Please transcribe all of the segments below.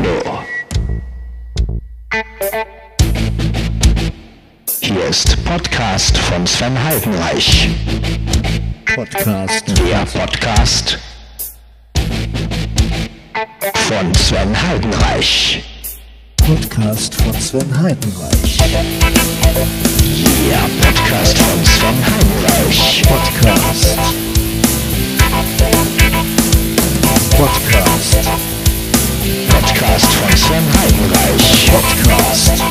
Tornado. Hier ist Podcast von Sven Heidenreich. Podcast. Der Podcast von Sven Heidenreich. Podcast von Sven Heidenreich. Der Podcast von Sven Heidenreich. Podcast. Podcast. Podcast von Sven Heidenreich. Podcast.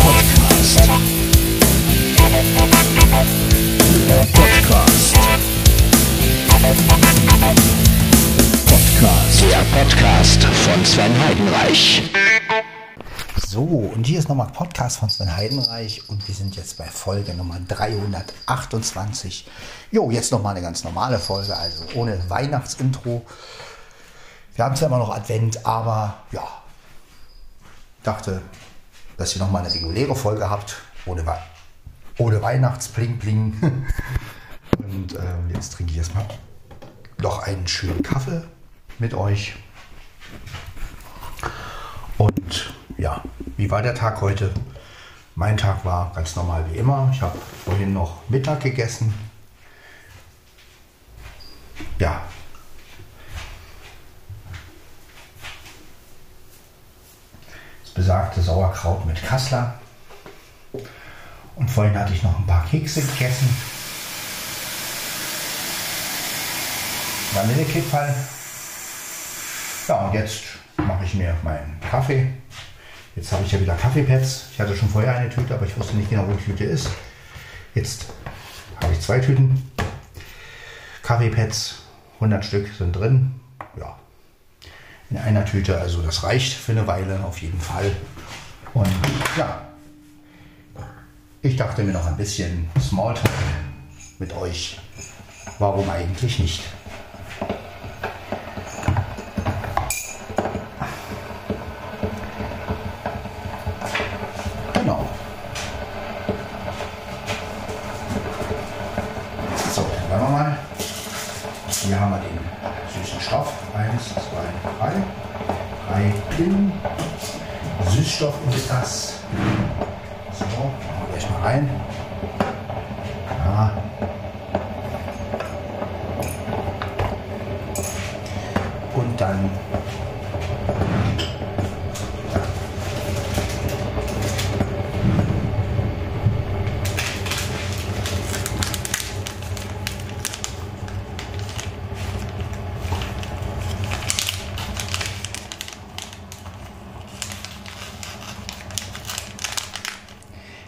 Podcast. Podcast. Podcast. Der Podcast von Sven Heidenreich. So, und hier ist nochmal Podcast von Sven Heidenreich und wir sind jetzt bei Folge Nummer 328. Jo, jetzt nochmal eine ganz normale Folge, also ohne Weihnachtsintro. Wir haben zwar immer noch Advent, aber ja, dachte, dass ihr nochmal eine reguläre Folge habt, ohne, Wei- ohne Weihnachtspling-Pling. Und ähm, jetzt trinke ich erstmal noch einen schönen Kaffee mit euch. Und ja, wie war der Tag heute? Mein Tag war ganz normal wie immer. Ich habe vorhin noch Mittag gegessen. Ja. Besagte Sauerkraut mit Kassler. Und vorhin hatte ich noch ein paar Kekse gegessen. Vanillekipferl. Ja, und jetzt mache ich mir meinen Kaffee. Jetzt habe ich ja wieder Kaffeepads. Ich hatte schon vorher eine Tüte, aber ich wusste nicht genau, wo die Tüte ist. Jetzt habe ich zwei Tüten. Kaffeepads, 100 Stück sind drin. Ja, in einer Tüte, also das reicht für eine Weile auf jeden Fall. Und ja, ich dachte mir noch ein bisschen Smalltalk mit euch. Warum eigentlich nicht? Genau. So, dann wollen wir mal. Hier haben wir den süßen Stoff. Eins, zwei, drei. Drei Pillen. Süßstoff in das. So, machen wir gleich mal rein. Ja. Und dann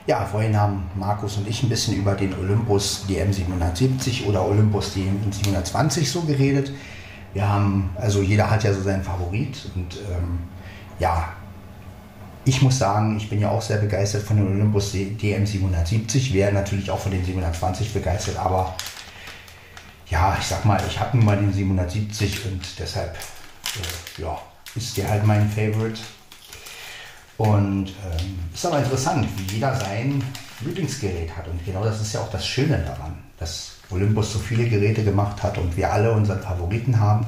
Ja, vorhin haben Markus und ich ein bisschen über den Olympus DM770 oder Olympus DM720 so geredet. Wir haben, also jeder hat ja so seinen Favorit und ähm, ja, ich muss sagen, ich bin ja auch sehr begeistert von dem Olympus DM770, wäre natürlich auch von den 720 begeistert, aber ja, ich sag mal, ich habe nun mal den 770 und deshalb, äh, ja, ist der halt mein Favorite. Und ähm, ist aber interessant, wie jeder sein Lieblingsgerät hat. Und genau das ist ja auch das Schöne daran, dass Olympus so viele Geräte gemacht hat und wir alle unseren Favoriten haben.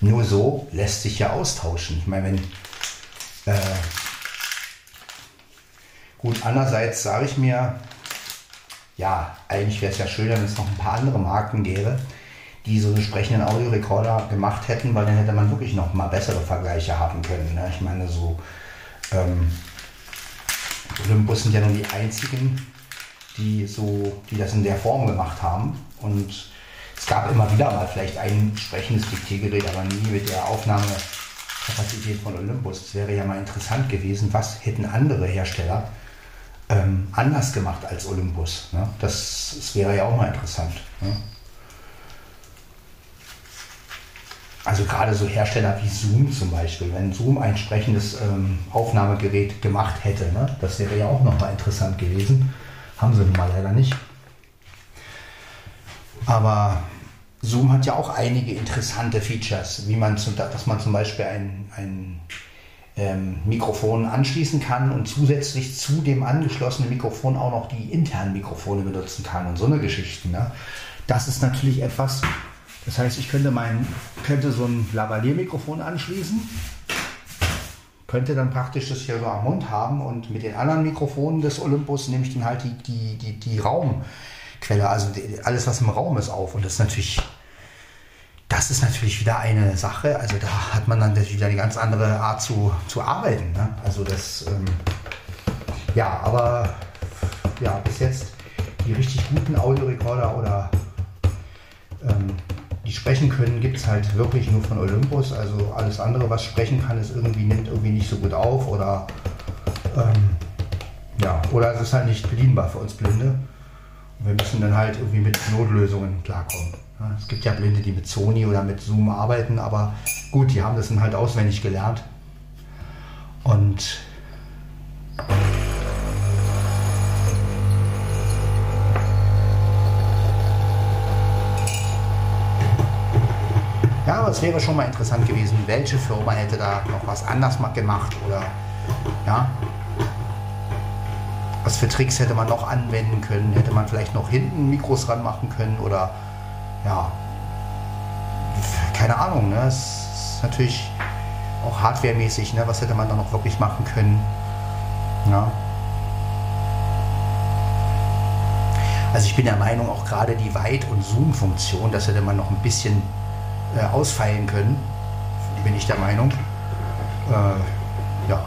Nur so lässt sich ja austauschen. Ich meine, wenn. Äh, gut, andererseits sage ich mir, ja, eigentlich wäre es ja schöner, wenn es noch ein paar andere Marken gäbe, die so einen entsprechenden Audiorekorder gemacht hätten, weil dann hätte man wirklich noch mal bessere Vergleiche haben können. Ne? Ich meine, so ähm, Olympus sind ja nun die einzigen, die so, die das in der Form gemacht haben. Und es gab immer wieder mal vielleicht ein entsprechendes Diktiergerät, aber nie mit der Aufnahmekapazität von Olympus. Es wäre ja mal interessant gewesen, was hätten andere Hersteller ähm, anders gemacht als Olympus. Ne? Das, das wäre ja auch mal interessant. Ne? Also gerade so Hersteller wie Zoom zum Beispiel, wenn Zoom ein entsprechendes ähm, Aufnahmegerät gemacht hätte, ne? das wäre ja auch nochmal interessant gewesen. Haben sie nun mal leider nicht. Aber Zoom hat ja auch einige interessante Features, wie man zum, dass man zum Beispiel ein, ein ähm, Mikrofon anschließen kann und zusätzlich zu dem angeschlossenen Mikrofon auch noch die internen Mikrofone benutzen kann und so eine Geschichte. Ne? Das ist natürlich etwas, Das heißt, ich könnte, mein, könnte so ein Lavalier-Mikrofon anschließen, könnte dann praktisch das hier so am Mund haben und mit den anderen Mikrofonen des Olympus nehme ich dann halt die, die, die, die Raumquelle, also die, alles, was im Raum ist, auf. Und das ist natürlich, das ist natürlich wieder eine Sache. Also da hat man dann wieder eine ganz andere Art zu, zu arbeiten. Ne? Also das, ähm, ja, aber ja, bis jetzt die richtig guten Audiorekorder oder ähm, die sprechen können, gibt es halt wirklich nur von Olympus. Also alles andere, was sprechen kann, ist irgendwie, nimmt irgendwie nicht so gut auf oder ähm, ja, oder es ist halt nicht bedienbar für uns Blinde. Und wir müssen dann halt irgendwie mit Notlösungen klarkommen. Ja, es gibt ja Blinde, die mit Sony oder mit Zoom arbeiten, aber gut, die haben das dann halt auswendig gelernt. Und aber es wäre schon mal interessant gewesen, welche Firma hätte da noch was anders gemacht oder ja. Was für Tricks hätte man noch anwenden können? Hätte man vielleicht noch hinten Mikros ranmachen können oder ja. Keine Ahnung, ne? Es ist natürlich auch hardwaremäßig, ne? Was hätte man da noch wirklich machen können? Ja. Also ich bin der Meinung, auch gerade die Weit- und Zoom-Funktion, das hätte man noch ein bisschen äh, ausfeilen können, bin ich der Meinung. Äh, ja.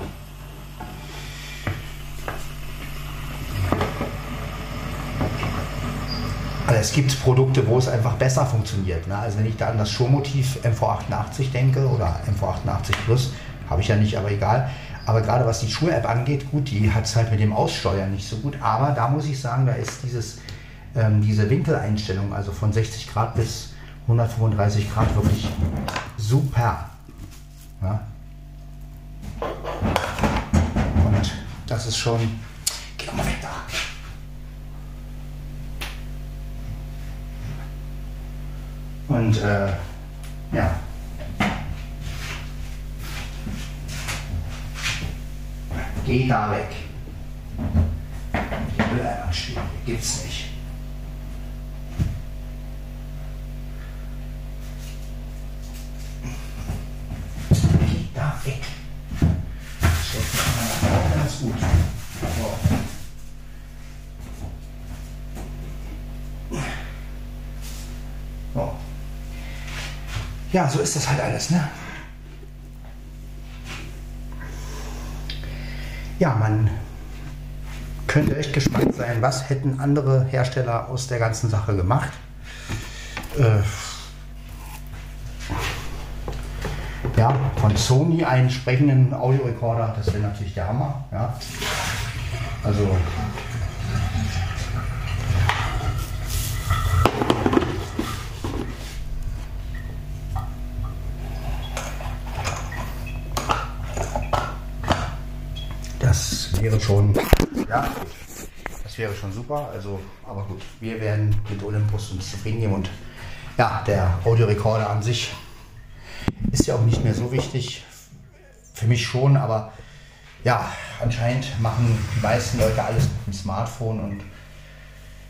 Also es gibt Produkte, wo es einfach besser funktioniert. Ne? Also wenn ich da an das Showmotiv MV88 denke oder MV88 Plus, habe ich ja nicht, aber egal. Aber gerade was die Schuhe-App angeht, gut, die hat es halt mit dem Aussteuern nicht so gut. Aber da muss ich sagen, da ist dieses, ähm, diese Winkeleinstellung, also von 60 Grad bis 135 Grad wirklich super. Ja? Und das ist schon. Geh doch mal weg da. Und äh, ja. Geh da weg. Will einmal stehen. Gibt's nicht. Geh da weg. So, ganz gut. So. So. Ja, so ist das halt alles, ne? Ja, man könnte echt gespannt sein, was hätten andere Hersteller aus der ganzen Sache gemacht. Äh, ja, von Sony einen sprechenden Audiorekorder, das wäre natürlich der Hammer. Ja. Also schon, ja, das wäre schon super. Also, aber gut, wir werden mit Olympus uns zufrieden geben und ja, der Audiorekorder an sich ist ja auch nicht mehr so wichtig. Für mich schon, aber ja, anscheinend machen die meisten Leute alles mit dem Smartphone und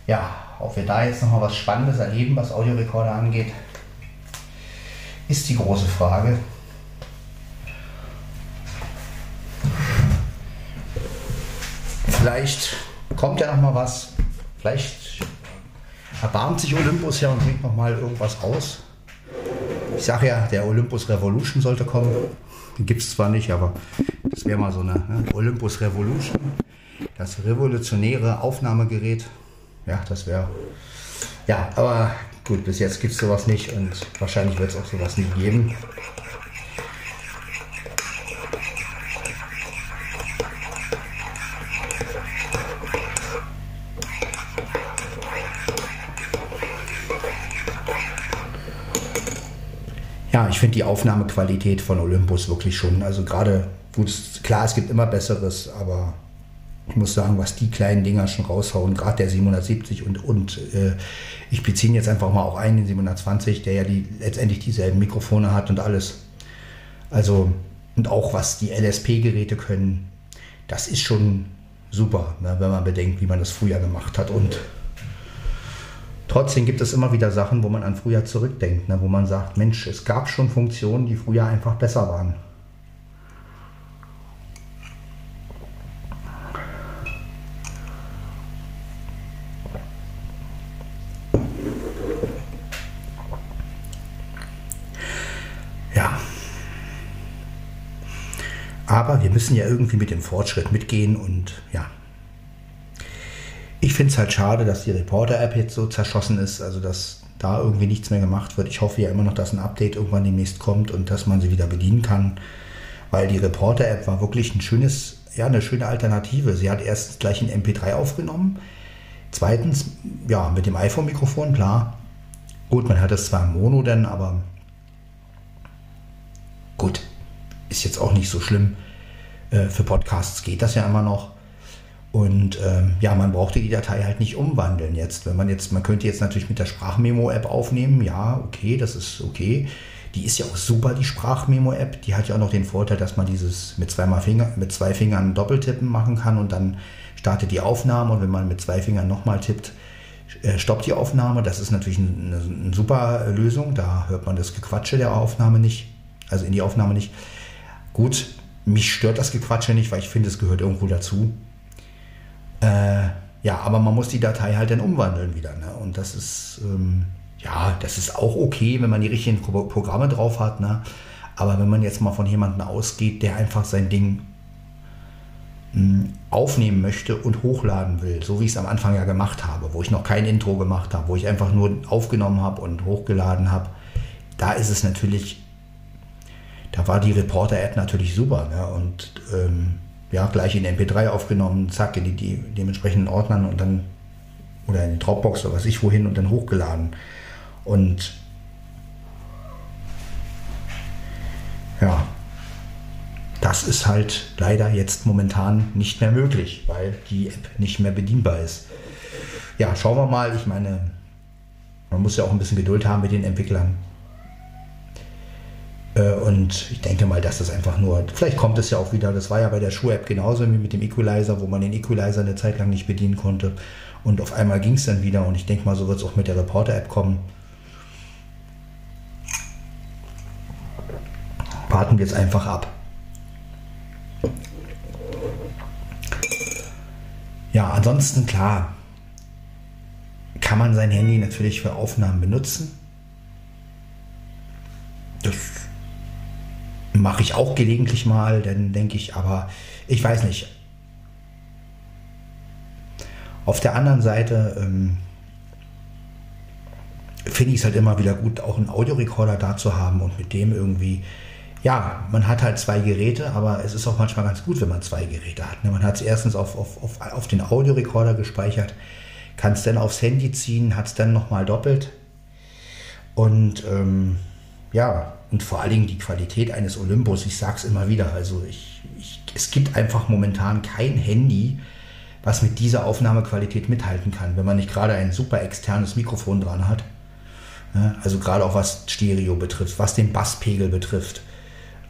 ja, ob wir da jetzt nochmal was Spannendes erleben, was Audiorekorder angeht, ist die große Frage. Vielleicht kommt ja noch mal was. Vielleicht erbarmt sich Olympus ja und bringt noch mal irgendwas raus. Ich sage ja, der Olympus Revolution sollte kommen. Den gibt es zwar nicht, aber das wäre mal so eine ne? Olympus Revolution. Das revolutionäre Aufnahmegerät. Ja, das wäre. Ja, aber gut, bis jetzt gibt es sowas nicht und wahrscheinlich wird es auch sowas nie geben. Ja, ich finde die Aufnahmequalität von Olympus wirklich schon, also gerade, gut, klar, es gibt immer Besseres, aber ich muss sagen, was die kleinen Dinger schon raushauen, gerade der 770 und, und äh, ich beziehe jetzt einfach mal auch ein, den 720, der ja die, letztendlich dieselben Mikrofone hat und alles. Also, und auch was die LSP-Geräte können, das ist schon super, ne, wenn man bedenkt, wie man das früher gemacht hat und Trotzdem gibt es immer wieder Sachen, wo man an früher zurückdenkt, ne? wo man sagt, Mensch, es gab schon Funktionen, die früher einfach besser waren. Ja. Aber wir müssen ja irgendwie mit dem Fortschritt mitgehen und ja. Ich finde es halt schade, dass die Reporter-App jetzt so zerschossen ist, also dass da irgendwie nichts mehr gemacht wird. Ich hoffe ja immer noch, dass ein Update irgendwann demnächst kommt und dass man sie wieder bedienen kann, weil die Reporter-App war wirklich ein schönes, ja, eine schöne Alternative. Sie hat erst gleich ein MP3 aufgenommen. Zweitens, ja, mit dem iPhone-Mikrofon, klar. Gut, man hat es zwar im Mono dann, aber gut, ist jetzt auch nicht so schlimm. Äh, für Podcasts geht das ja immer noch. Und ähm, ja, man brauchte die Datei halt nicht umwandeln jetzt. Wenn man jetzt, man könnte jetzt natürlich mit der Sprachmemo-App aufnehmen, ja, okay, das ist okay. Die ist ja auch super, die Sprachmemo-App. Die hat ja auch noch den Vorteil, dass man dieses mit, zweimal Finger, mit zwei Fingern Doppeltippen machen kann und dann startet die Aufnahme und wenn man mit zwei Fingern nochmal tippt, äh, stoppt die Aufnahme. Das ist natürlich eine, eine super Lösung. Da hört man das Gequatsche der Aufnahme nicht, also in die Aufnahme nicht. Gut, mich stört das Gequatsche nicht, weil ich finde, es gehört irgendwo dazu. Äh, ja, aber man muss die Datei halt dann umwandeln wieder. Ne? Und das ist, ähm, ja, das ist auch okay, wenn man die richtigen Pro Programme drauf hat. Ne? Aber wenn man jetzt mal von jemandem ausgeht, der einfach sein Ding hm, aufnehmen möchte und hochladen will, so wie ich es am Anfang ja gemacht habe, wo ich noch kein Intro gemacht habe, wo ich einfach nur aufgenommen habe und hochgeladen habe, da ist es natürlich, da war die Reporter-App natürlich super. Ne? Und ähm, ja, gleich in MP3 aufgenommen, zack, in die, die dementsprechenden Ordnern und dann, oder in die Dropbox oder was ich wohin und dann hochgeladen. Und ja, das ist halt leider jetzt momentan nicht mehr möglich, weil die App nicht mehr bedienbar ist. Ja, schauen wir mal. Ich meine, man muss ja auch ein bisschen Geduld haben mit den Entwicklern. Äh, und ich denke mal, dass das einfach nur, vielleicht kommt es ja auch wieder, das war ja bei der Schuh-App genauso wie mit dem Equalizer, wo man den Equalizer eine Zeit lang nicht bedienen konnte. Und auf einmal ging es dann wieder und ich denke mal, so wird es auch mit der Reporter-App kommen. Warten wir jetzt einfach ab. Ja, ansonsten klar, kann man sein Handy natürlich für Aufnahmen benutzen. Das Mache ich auch gelegentlich mal, dann denke ich, aber ich weiß nicht. Auf der anderen Seite ähm, finde ich es halt immer wieder gut, auch einen Audiorekorder da zu haben und mit dem irgendwie, ja, man hat halt zwei Geräte, aber es ist auch manchmal ganz gut, wenn man zwei Geräte hat. Ne? Man hat es erstens auf, auf, auf, auf den Audiorekorder gespeichert, kann es dann aufs Handy ziehen, hat es dann nochmal doppelt. Und ähm, ja, und vor allen Dingen die Qualität eines Olympus, ich sage es immer wieder, also ich, ich, es gibt einfach momentan kein Handy, was mit dieser Aufnahmequalität mithalten kann, wenn man nicht gerade ein super externes Mikrofon dran hat. Also gerade auch was Stereo betrifft, was den Basspegel betrifft.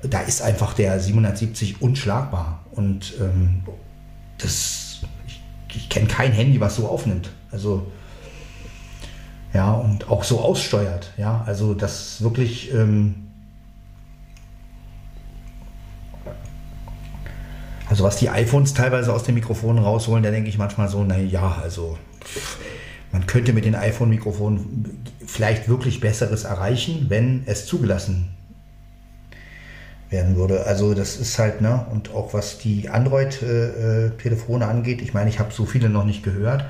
Da ist einfach der 770 unschlagbar. Und ähm, das, ich, ich kenne kein Handy, was so aufnimmt. Also ja, und auch so aussteuert. Ja, also das wirklich ähm, Also was die iPhones teilweise aus den Mikrofonen rausholen, da denke ich manchmal so, naja, also man könnte mit den iPhone-Mikrofonen vielleicht wirklich Besseres erreichen, wenn es zugelassen werden würde. Also das ist halt, ne, und auch was die Android-Telefone angeht, ich meine, ich habe so viele noch nicht gehört,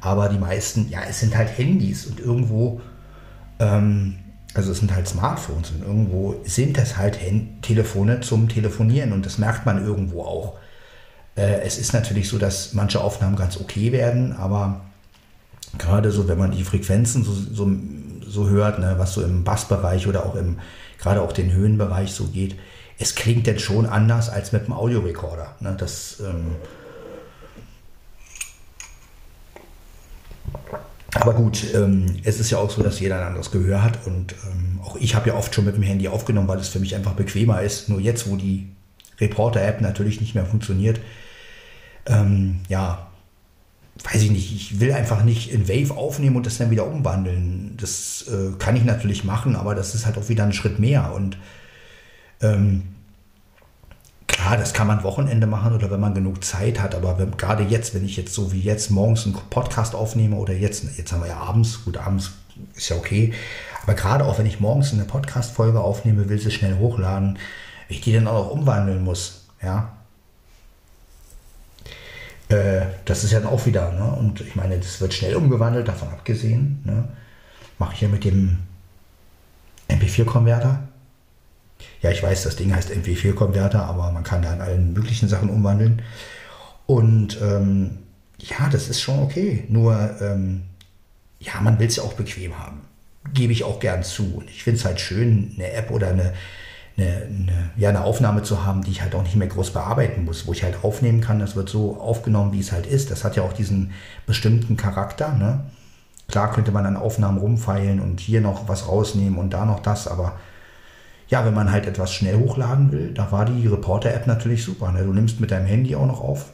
aber die meisten, ja, es sind halt Handys und irgendwo ähm, also es sind halt Smartphones und irgendwo sind das halt Telefone zum Telefonieren und das merkt man irgendwo auch. Äh, es ist natürlich so, dass manche Aufnahmen ganz okay werden, aber gerade so, wenn man die Frequenzen so, so, so hört, ne, was so im Bassbereich oder auch im, gerade auch den Höhenbereich so geht, es klingt jetzt schon anders als mit einem Audiorekorder. Ne? Das ähm, Aber gut, ähm, es ist ja auch so, dass jeder ein anderes Gehör hat und ähm, auch ich habe ja oft schon mit dem Handy aufgenommen, weil es für mich einfach bequemer ist. Nur jetzt, wo die Reporter-App natürlich nicht mehr funktioniert, ähm, ja, weiß ich nicht, ich will einfach nicht in Wave aufnehmen und das dann wieder umwandeln. Das äh, kann ich natürlich machen, aber das ist halt auch wieder ein Schritt mehr. Und ähm, klar, das kann man Wochenende machen oder wenn man genug Zeit hat, aber wenn, gerade jetzt, wenn ich jetzt so wie jetzt morgens einen Podcast aufnehme oder jetzt, jetzt haben wir ja abends, gut, abends ist ja okay, aber gerade auch wenn ich morgens eine Podcast-Folge aufnehme, will sie schnell hochladen, ich die dann auch umwandeln muss, ja, äh, das ist ja dann auch wieder, ne? und ich meine, das wird schnell umgewandelt, davon abgesehen, ne? mache ich ja mit dem MP4-Konverter. Ja, ich weiß, das Ding heißt MP4-Konverter, aber man kann da in allen möglichen Sachen umwandeln. Und ähm, ja, das ist schon okay. Nur, ähm, ja, man will es ja auch bequem haben. Gebe ich auch gern zu. Und ich finde es halt schön, eine App oder eine, eine, eine, ja, eine Aufnahme zu haben, die ich halt auch nicht mehr groß bearbeiten muss, wo ich halt aufnehmen kann, das wird so aufgenommen, wie es halt ist. Das hat ja auch diesen bestimmten Charakter. Ne? Klar könnte man an Aufnahmen rumfeilen und hier noch was rausnehmen und da noch das, aber ja, wenn man halt etwas schnell hochladen will, da war die Reporter-App natürlich super. Ne? Du nimmst mit deinem Handy auch noch auf.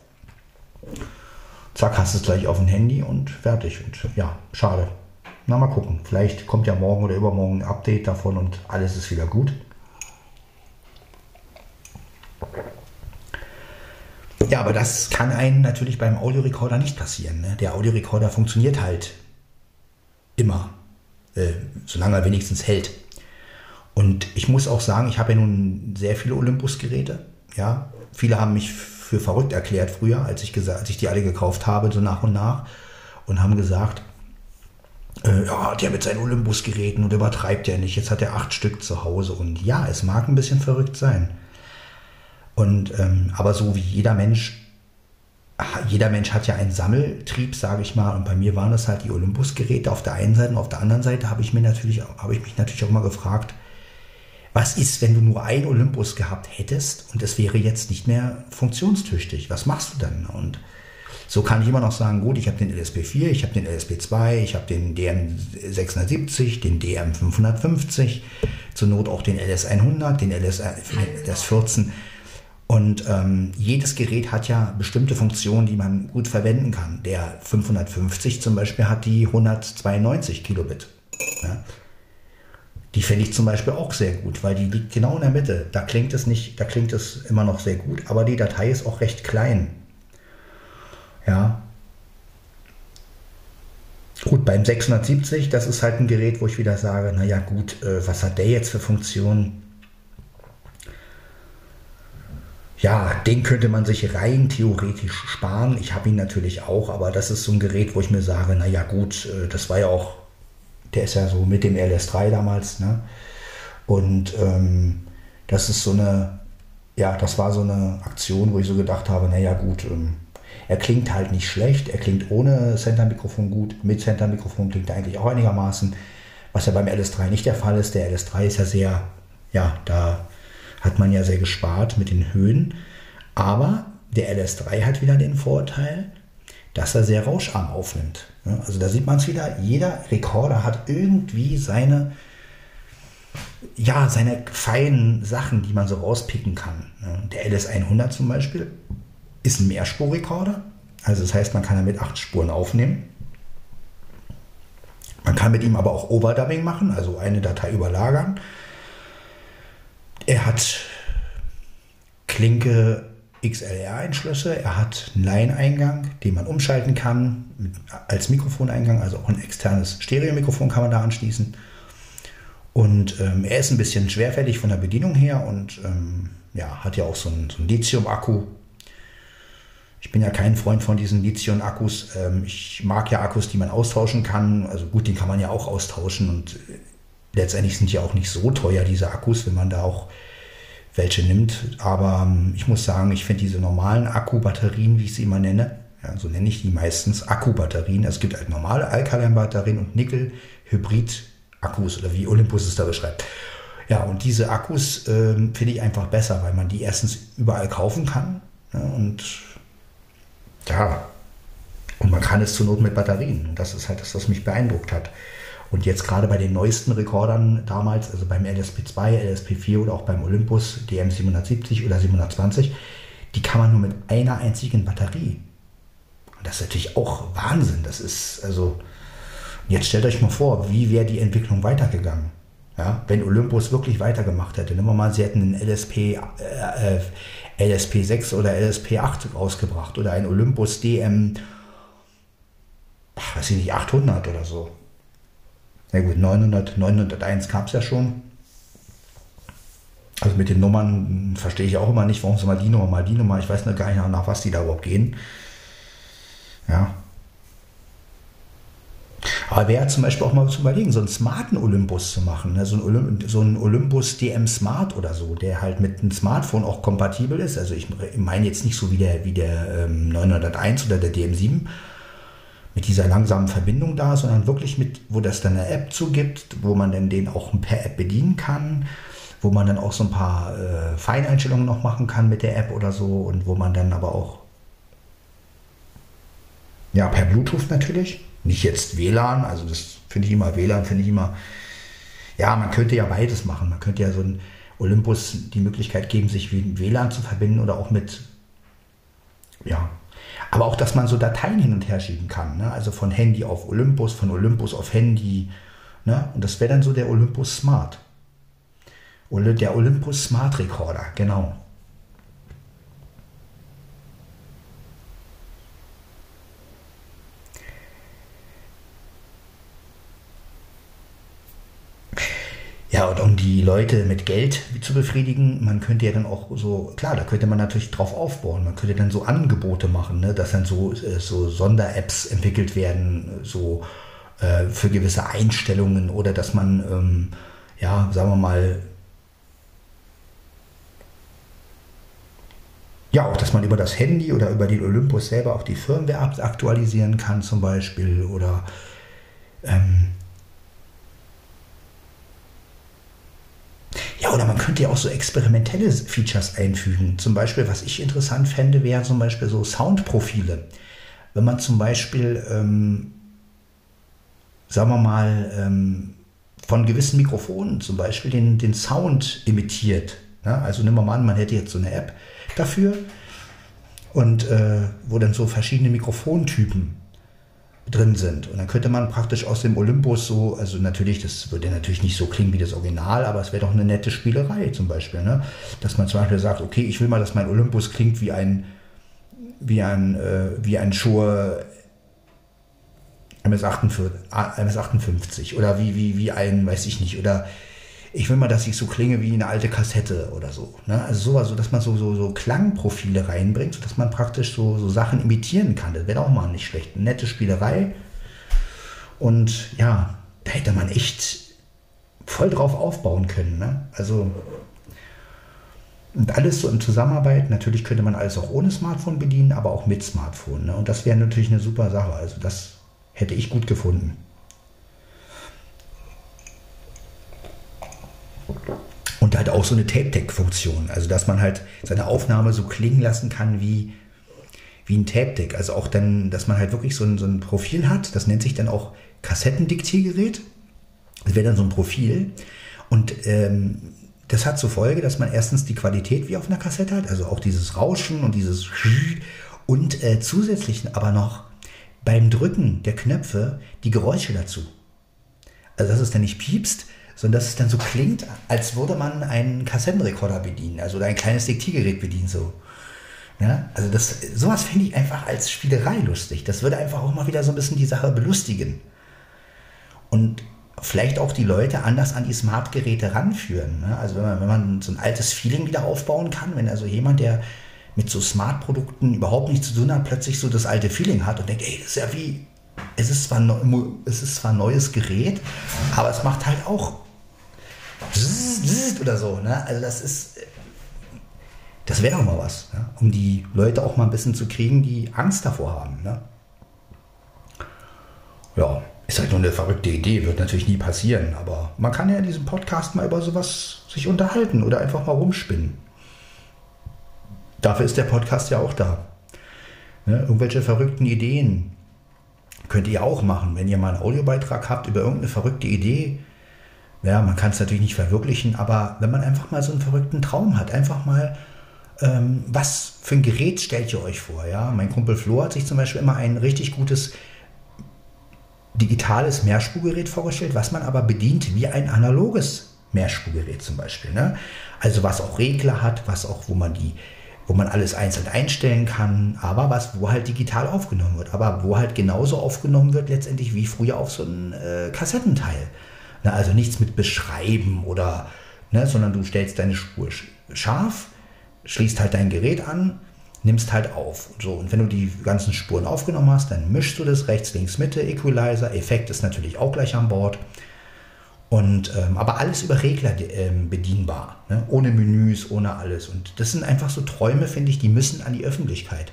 Zack, hast es gleich auf dem Handy und fertig. Und ja, schade. Na, mal gucken. Vielleicht kommt ja morgen oder übermorgen ein Update davon und alles ist wieder gut. Ja, aber das kann einem natürlich beim Audiorekorder nicht passieren. Ne? Der Audiorekorder funktioniert halt immer, äh, solange er wenigstens hält. Und ich muss auch sagen, ich habe ja nun sehr viele Olympus-Geräte. Ja, viele haben mich für verrückt erklärt früher, als ich, gesagt, als ich die alle gekauft habe, so nach und nach, und haben gesagt, äh, ja, der mit seinen Olympus-Geräten und übertreibt ja nicht. Jetzt hat er acht Stück zu Hause. Und ja, es mag ein bisschen verrückt sein. Und ähm, aber so wie jeder Mensch, jeder Mensch hat ja einen Sammeltrieb, sage ich mal. Und bei mir waren das halt die Olympus-Geräte auf der einen Seite und auf der anderen Seite habe ich mir habe ich mich natürlich auch mal gefragt, was ist, wenn du nur ein Olympus gehabt hättest und es wäre jetzt nicht mehr funktionstüchtig? Was machst du dann? Und so kann ich immer noch sagen, gut, ich habe den LSP4, ich habe den LSP2, ich habe den DM670, den DM550, zur Not auch den LS100, den LS, LS14. Und ähm, jedes Gerät hat ja bestimmte Funktionen, die man gut verwenden kann. Der 550 zum Beispiel hat die 192 Kilobit. Ja. Die finde ich zum Beispiel auch sehr gut, weil die liegt genau in der Mitte. Da klingt es nicht, da klingt es immer noch sehr gut, aber die Datei ist auch recht klein. Ja. Gut, beim 670, das ist halt ein Gerät, wo ich wieder sage, naja gut, äh, was hat der jetzt für Funktionen? ja, den könnte man sich rein theoretisch sparen. Ich habe ihn natürlich auch, aber das ist so ein Gerät, wo ich mir sage, naja gut, äh, das war ja auch, der ist ja so mit dem LS3 damals, ne? Und ähm, das ist so eine, ja, das war so eine Aktion, wo ich so gedacht habe, naja gut, ähm, er klingt halt nicht schlecht, er klingt ohne Center-Mikrofon gut, mit Center-Mikrofon klingt er eigentlich auch einigermaßen, was ja beim LS3 nicht der Fall ist. Der LS3 ist ja sehr, ja, da hat man ja sehr gespart mit den Höhen. Aber der LS3 hat wieder den Vorteil, dass er sehr rauscharm aufnimmt. Also da sieht man es wieder, jeder Rekorder hat irgendwie seine, ja, seine feinen Sachen, die man so rauspicken kann. Der LS100 zum Beispiel ist ein Mehrspurrekorder. Also das heißt, man kann damit acht Spuren aufnehmen. Man kann mit ihm aber auch Overdubbing machen, also eine Datei überlagern. Er hat Klinke XLR-Einschlüsse, er hat einen Line-Eingang, den man umschalten kann als Mikrofoneingang, also auch ein externes Stereo-Mikrofon kann man da anschließen. Und ähm, er ist ein bisschen schwerfällig von der Bedienung her und ähm, ja, hat ja auch so einen, so einen Lithium-Akku. Ich bin ja kein Freund von diesen Lithium-Akkus. Ähm, ich mag ja Akkus, die man austauschen kann. Also gut, den kann man ja auch austauschen und letztendlich sind die auch nicht so teuer, diese Akkus, wenn man da auch welche nimmt. Aber ähm, ich muss sagen, ich finde diese normalen Akkubatterien, wie ich sie immer nenne, ja, so nenne ich die meistens Akkubatterien. Es gibt halt normale Alkaline-Batterien und Nickel-Hybrid-Akkus oder wie Olympus es da beschreibt. Ja, und diese Akkus äh, finde ich einfach besser, weil man die erstens überall kaufen kann ja, und ja, und man kann es zur Not mit Batterien. Und das ist halt das, was mich beeindruckt hat. Und jetzt gerade bei den neuesten Rekordern damals, also beim LSP2, LSP4 oder auch beim Olympus DM770 oder 720, die kann man nur mit einer einzigen Batterie. das ist natürlich auch Wahnsinn. Das ist, also, jetzt stellt euch mal vor, wie wäre die Entwicklung weitergegangen? Ja, wenn Olympus wirklich weitergemacht hätte. Nehmen wir mal, sie hätten einen LSP, äh, LSP 6 oder LSP 8 rausgebracht oder ein Olympus DM, weiß ich nicht, 800 oder so. Na gut, 900, 901 gab es ja schon. Also mit den Nummern verstehe ich auch immer nicht, warum es mal die Nummer, mal die Nummer. Ich weiß noch gar nicht, nach was die da überhaupt gehen. Ja. Aber wäre zum Beispiel auch mal zu überlegen, so einen smarten Olympus zu machen. Ne? So, ein Olymp so Olympus DM Smart oder so, der halt mit einem Smartphone auch kompatibel ist. Also ich meine jetzt nicht so wie der, wie der ähm, 901 oder der DM7 mit dieser langsamen Verbindung da, sondern wirklich mit, wo das dann eine App zugibt, wo man dann den auch per App bedienen kann, wo man dann auch so ein paar äh, Feineinstellungen noch machen kann mit der App oder so und wo man dann aber auch ja per Bluetooth natürlich nicht jetzt WLAN, also das finde ich immer, WLAN finde ich immer, ja, man könnte ja beides machen. Man könnte ja so ein Olympus die Möglichkeit geben, sich wie ein WLAN zu verbinden oder auch mit, ja, aber auch, dass man so Dateien hin und her schieben kann. Ne? Also von Handy auf Olympus, von Olympus auf Handy. Ne? Und das wäre dann so der Olympus Smart. Der Olympus Smart Recorder, genau. Ja, und um die Leute mit Geld zu befriedigen, man könnte ja dann auch so, klar, da könnte man natürlich drauf aufbauen. Man könnte dann so Angebote machen, ne, dass dann so, äh, so Sonder-Apps entwickelt werden, so äh, für gewisse Einstellungen oder dass man, ähm, ja, sagen wir mal, ja, auch dass man über das Handy oder über den Olympus selber auch die Firmware aktualisieren kann, zum Beispiel, oder ähm, Ja, oder man könnte ja auch so experimentelle Features einfügen. Zum Beispiel, was ich interessant fände, wären zum Beispiel so Soundprofile. Wenn man zum Beispiel, ähm, sagen wir mal, ähm, von gewissen Mikrofonen zum Beispiel den, den Sound imitiert. Ja, also nehmen wir mal an, man hätte jetzt so eine App dafür und äh, wo dann so verschiedene Mikrofontypen drin sind. Und dann könnte man praktisch aus dem Olympus so, also natürlich, das würde natürlich nicht so klingen wie das Original, aber es wäre doch eine nette Spielerei zum Beispiel, ne? Dass man zum Beispiel sagt, okay, ich will mal, dass mein Olympus klingt wie ein, wie ein, äh, wie ein Shure MS58, MS58 oder wie, wie, wie ein, weiß ich nicht, oder ich will mal, dass ich so klinge wie eine alte Kassette oder so. Ne? Also sowas, so dass man so, so, so Klangprofile reinbringt, sodass man praktisch so, so Sachen imitieren kann. Das wäre auch mal nicht schlecht. Eine nette Spielerei. Und ja, da hätte man echt voll drauf aufbauen können. Ne? Also und alles so in Zusammenarbeit. Natürlich könnte man alles auch ohne Smartphone bedienen, aber auch mit Smartphone. Ne? Und das wäre natürlich eine super Sache. Also das hätte ich gut gefunden. Und halt auch so eine Tape-Deck-Funktion. Also, dass man halt seine Aufnahme so klingen lassen kann wie, wie ein Tape-Deck. Also auch dann, dass man halt wirklich so ein, so ein Profil hat. Das nennt sich dann auch Kassettendiktiergerät. Das wäre dann so ein Profil. Und ähm, das hat zur Folge, dass man erstens die Qualität wie auf einer Kassette hat, also auch dieses Rauschen und dieses und äh, zusätzlich aber noch beim Drücken der Knöpfe die Geräusche dazu. Also dass es dann nicht piepst, sondern dass es dann so klingt, als würde man einen Kassettenrekorder bedienen, also ein kleines Diktiergerät bedienen so. Ja, also das, sowas fände ich einfach als Spielerei lustig. Das würde einfach auch mal wieder so ein bisschen die Sache belustigen. Und vielleicht auch die Leute anders an die Smart-Geräte ranführen. Ne? Also wenn man, wenn man so ein altes Feeling wieder aufbauen kann, wenn also jemand, der mit so Smart-Produkten überhaupt nichts zu tun hat, plötzlich so das alte Feeling hat und denkt, ey, das ist ja wie, es ist zwar, es ist zwar ein neues Gerät, aber es macht halt auch oder so. Ne? Also das ist, das wäre mal was, ja? um die Leute auch mal ein bisschen zu kriegen, die Angst davor haben. Ne? Ja, ist halt nur eine verrückte Idee, wird natürlich nie passieren, aber man kann ja in diesem Podcast mal über sowas sich unterhalten oder einfach mal rumspinnen. Dafür ist der Podcast ja auch da. Ne? Irgendwelche verrückten Ideen könnt ihr auch machen, wenn ihr mal einen Audiobeitrag habt über irgendeine verrückte Idee ja, man kann es natürlich nicht verwirklichen, aber wenn man einfach mal so einen verrückten Traum hat, einfach mal ähm, was für ein Gerät stellt ihr euch vor? Ja? Mein Kumpel Flo hat sich zum Beispiel immer ein richtig gutes digitales Mehrspurgerät vorgestellt, was man aber bedient wie ein analoges Mehrspurgerät zum Beispiel. Ne? Also was auch Regler hat, was auch, wo man die, wo man alles einzeln einstellen kann, aber was, wo halt digital aufgenommen wird, aber wo halt genauso aufgenommen wird letztendlich wie früher auf so ein äh, Kassettenteil. Ne? Also nichts mit Beschreiben oder, ne, sondern du stellst deine Spur scharf, schließt halt dein Gerät an, nimmst halt auf. So, und wenn du die ganzen Spuren aufgenommen hast, dann mischst du das rechts, links, Mitte, Equalizer. Effekt ist natürlich auch gleich an Bord. Und, ähm, aber alles über Regler ähm, bedienbar, ne? ohne Menüs, ohne alles. Und das sind einfach so Träume, finde ich, die müssen an die Öffentlichkeit.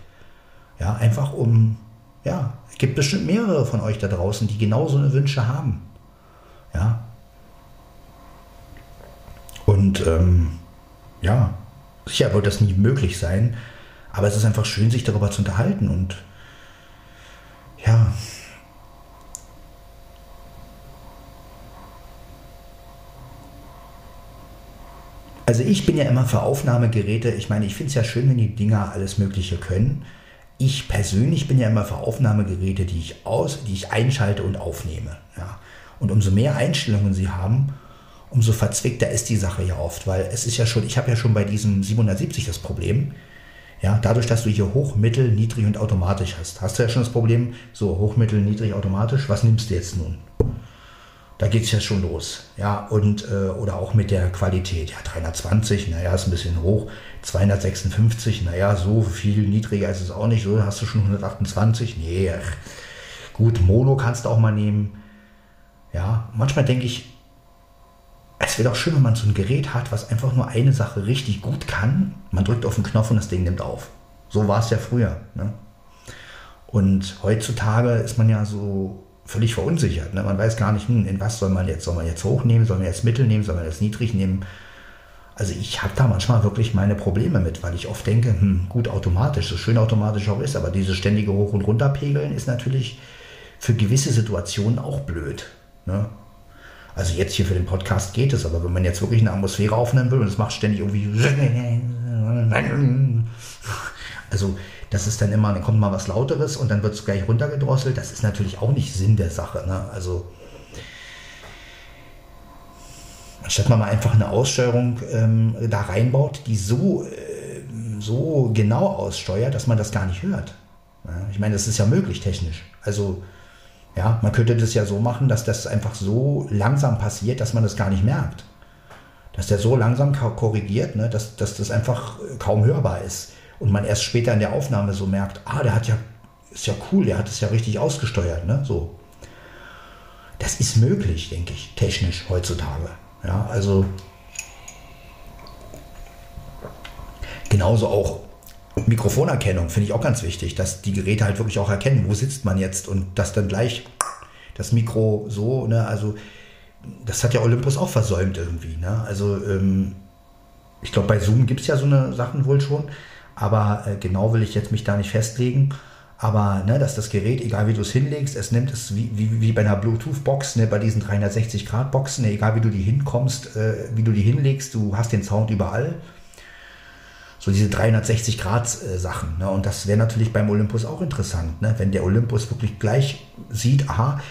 Ja, einfach um, ja, es gibt bestimmt mehrere von euch da draußen, die genau so eine Wünsche haben. Ja. Und ähm, ja, sicher wird das nie möglich sein, aber es ist einfach schön, sich darüber zu unterhalten und ja. Also ich bin ja immer für Aufnahmegeräte. Ich meine, ich finde es ja schön, wenn die Dinger alles Mögliche können. Ich persönlich bin ja immer für Aufnahmegeräte, die ich aus, die ich einschalte und aufnehme. Ja. Und umso mehr Einstellungen sie haben, umso verzwickter ist die Sache ja oft, weil es ist ja schon, ich habe ja schon bei diesem 770 das Problem, ja, dadurch, dass du hier hoch, mittel, niedrig und automatisch hast, hast du ja schon das Problem, so hoch, mittel, niedrig, automatisch, was nimmst du jetzt nun? Da geht es ja schon los. Ja, und, äh, oder auch mit der Qualität. Ja, 320, naja, ist ein bisschen hoch. 256, naja, so viel niedriger ist es auch nicht. So hast du schon 128. Nee, gut, Mono kannst du auch mal nehmen. Ja, manchmal denke ich, es wäre doch schön, wenn man so ein Gerät hat, was einfach nur eine Sache richtig gut kann. Man drückt auf den Knopf und das Ding nimmt auf. So war es ja früher. Ne? Und heutzutage ist man ja so völlig verunsichert. Ne? Man weiß gar nicht, hm, in was soll man jetzt, soll man jetzt hochnehmen, soll man jetzt mittel nehmen, soll man jetzt niedrig nehmen. Also ich habe da manchmal wirklich meine Probleme mit, weil ich oft denke, hm, gut automatisch, so schön automatisch auch ist, aber dieses ständige Hoch- und Runterpegeln ist natürlich für gewisse Situationen auch blöd. Ne? Also jetzt hier für den Podcast geht es, aber wenn man jetzt wirklich eine Atmosphäre aufnehmen will und es macht ständig irgendwie. Also das ist dann immer, dann kommt mal was Lauteres und dann wird es gleich runtergedrosselt. Das ist natürlich auch nicht Sinn der Sache. Ne? Also anstatt man mal einfach eine Aussteuerung ähm, da reinbaut, die so, äh, so genau aussteuert, dass man das gar nicht hört. Ja? Ich meine, das ist ja möglich technisch. Also ja, man könnte das ja so machen, dass das einfach so langsam passiert, dass man das gar nicht merkt. Dass der so langsam korrigiert, ne, dass, dass das einfach kaum hörbar ist. Und man erst später in der Aufnahme so merkt, ah, der hat ja, ist ja cool, der hat es ja richtig ausgesteuert, ne, so. Das ist möglich, denke ich, technisch heutzutage. Ja, also genauso auch Mikrofonerkennung finde ich auch ganz wichtig, dass die Geräte halt wirklich auch erkennen, wo sitzt man jetzt und das dann gleich das Mikro so, ne, also das hat ja Olympus auch versäumt irgendwie, ne, also ähm, ich glaube bei Zoom gibt es ja so eine Sachen wohl schon, aber äh, genau will ich jetzt mich da nicht festlegen, aber ne, dass das Gerät, egal wie du es hinlegst, es nimmt es wie, wie, wie bei einer Bluetooth-Box, ne, bei diesen 360-Grad-Boxen, ne, egal wie du die hinkommst, äh, wie du die hinlegst, du hast den Sound überall so diese 360 Grad äh, Sachen. Ne? Und das wäre natürlich beim Olympus auch interessant, ne? wenn der Olympus wirklich gleich sieht, aha,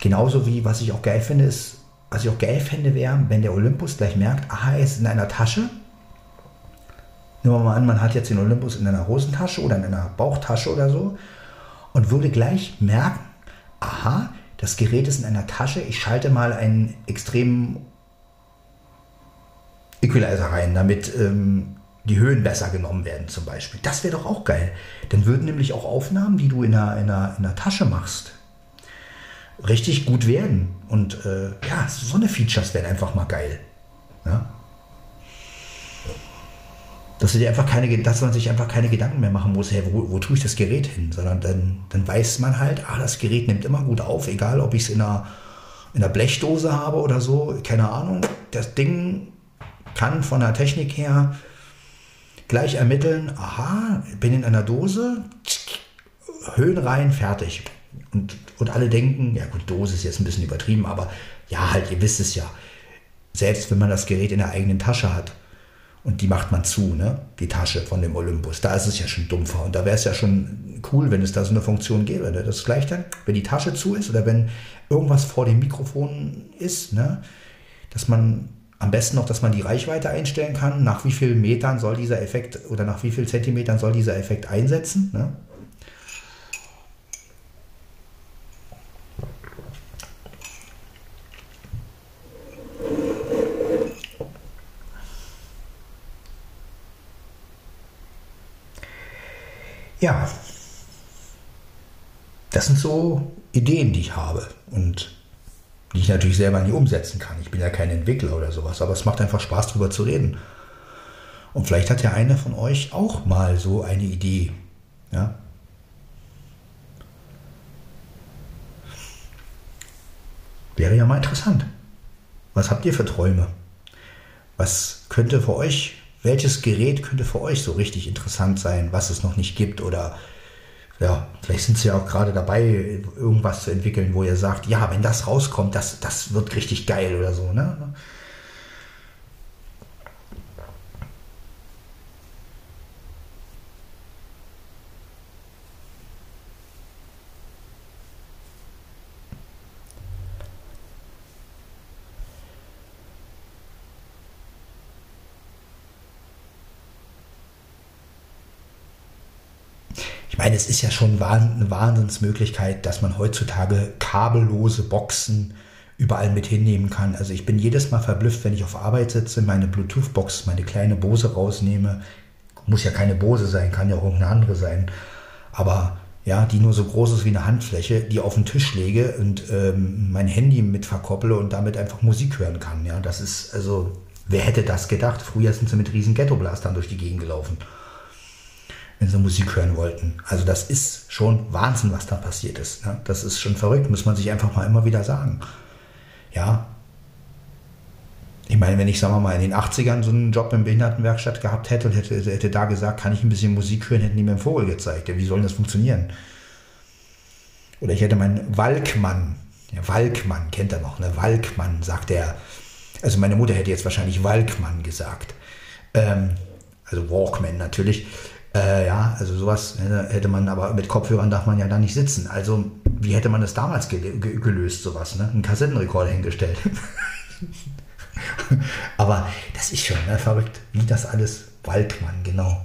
genauso wie was ich auch geil finde, ist, was ich auch geil fände, wäre, wenn der Olympus gleich merkt, aha, er ist in einer Tasche. Nehmen wir mal an, man hat jetzt den Olympus in einer Hosentasche oder in einer Bauchtasche oder so und würde gleich merken, aha, das Gerät ist in einer Tasche, ich schalte mal einen extremen Equalizer rein, damit ähm, die Höhen besser genommen werden zum Beispiel. Das wäre doch auch geil. Dann würden nämlich auch Aufnahmen, die du in einer, in einer, in einer Tasche machst, richtig gut werden. Und äh, ja, so eine Features wären einfach mal geil. Ja? Dass, du dir einfach keine, dass man sich einfach keine Gedanken mehr machen muss, hey, wo, wo tue ich das Gerät hin? Sondern dann, dann weiß man halt, ah, das Gerät nimmt immer gut auf, egal ob ich es in einer, in einer Blechdose habe oder so, keine Ahnung. Das Ding kann von der Technik her gleich ermitteln, aha, bin in einer Dose, Höhen rein, fertig. Und, und alle denken, ja gut, Dose ist jetzt ein bisschen übertrieben, aber ja, halt, ihr wisst es ja. Selbst wenn man das Gerät in der eigenen Tasche hat und die macht man zu, ne? die Tasche von dem Olympus. Da ist es ja schon dumpfer und da wäre es ja schon cool, wenn es da so eine Funktion gäbe. Ne? Das gleich dann, wenn die Tasche zu ist oder wenn irgendwas vor dem Mikrofon ist, ne? dass man am besten noch, dass man die Reichweite einstellen kann, nach wie vielen Metern soll dieser Effekt oder nach wie vielen Zentimetern soll dieser Effekt einsetzen. Ne? Ja, das sind so Ideen, die ich habe und die ich natürlich selber nie umsetzen kann. Ich bin ja kein Entwickler oder sowas, aber es macht einfach Spaß, darüber zu reden. Und vielleicht hat ja einer von euch auch mal so eine Idee. Ja? Wäre ja mal interessant. Was habt ihr für Träume? Was könnte für euch welches Gerät könnte für euch so richtig interessant sein, was es noch nicht gibt oder ja, vielleicht sind Sie ja auch gerade dabei, irgendwas zu entwickeln, wo ihr sagt, ja, wenn das rauskommt, das, das wird richtig geil oder so. Ne? Ich meine, es ist ja schon eine Wahnsinnsmöglichkeit, dass man heutzutage kabellose Boxen überall mit hinnehmen kann. Also ich bin jedes Mal verblüfft, wenn ich auf Arbeit sitze, meine Bluetooth-Box, meine kleine Bose rausnehme. Muss ja keine Bose sein, kann ja auch irgendeine andere sein. Aber ja, die nur so groß ist wie eine Handfläche, die auf den Tisch lege und ähm, mein Handy mit verkopple und damit einfach Musik hören kann. Ja, das ist also, wer hätte das gedacht? Früher sind sie mit riesen Ghetto-Blastern durch die Gegend gelaufen wenn sie Musik hören wollten. Also das ist schon Wahnsinn, was da passiert ist. Ne? Das ist schon verrückt, muss man sich einfach mal immer wieder sagen. Ja. Ich meine, wenn ich, sagen wir mal, in den 80ern so einen Job in Behindertenwerkstatt gehabt hätte und hätte, hätte da gesagt, kann ich ein bisschen Musik hören, hätten die mir einen Vogel gezeigt. Ja, wie soll das funktionieren? Oder ich hätte meinen Walkmann, ja, Walkmann kennt er noch, ne? Walkmann, sagt er. Also meine Mutter hätte jetzt wahrscheinlich Walkmann gesagt. Ähm, also Walkman natürlich. Äh, ja, also sowas hätte man, aber mit Kopfhörern darf man ja da nicht sitzen. Also wie hätte man das damals ge ge gelöst, sowas, ne? Einen Kassettenrekorder hingestellt. aber das ist schon ne, verrückt, wie das alles Waldmann, genau.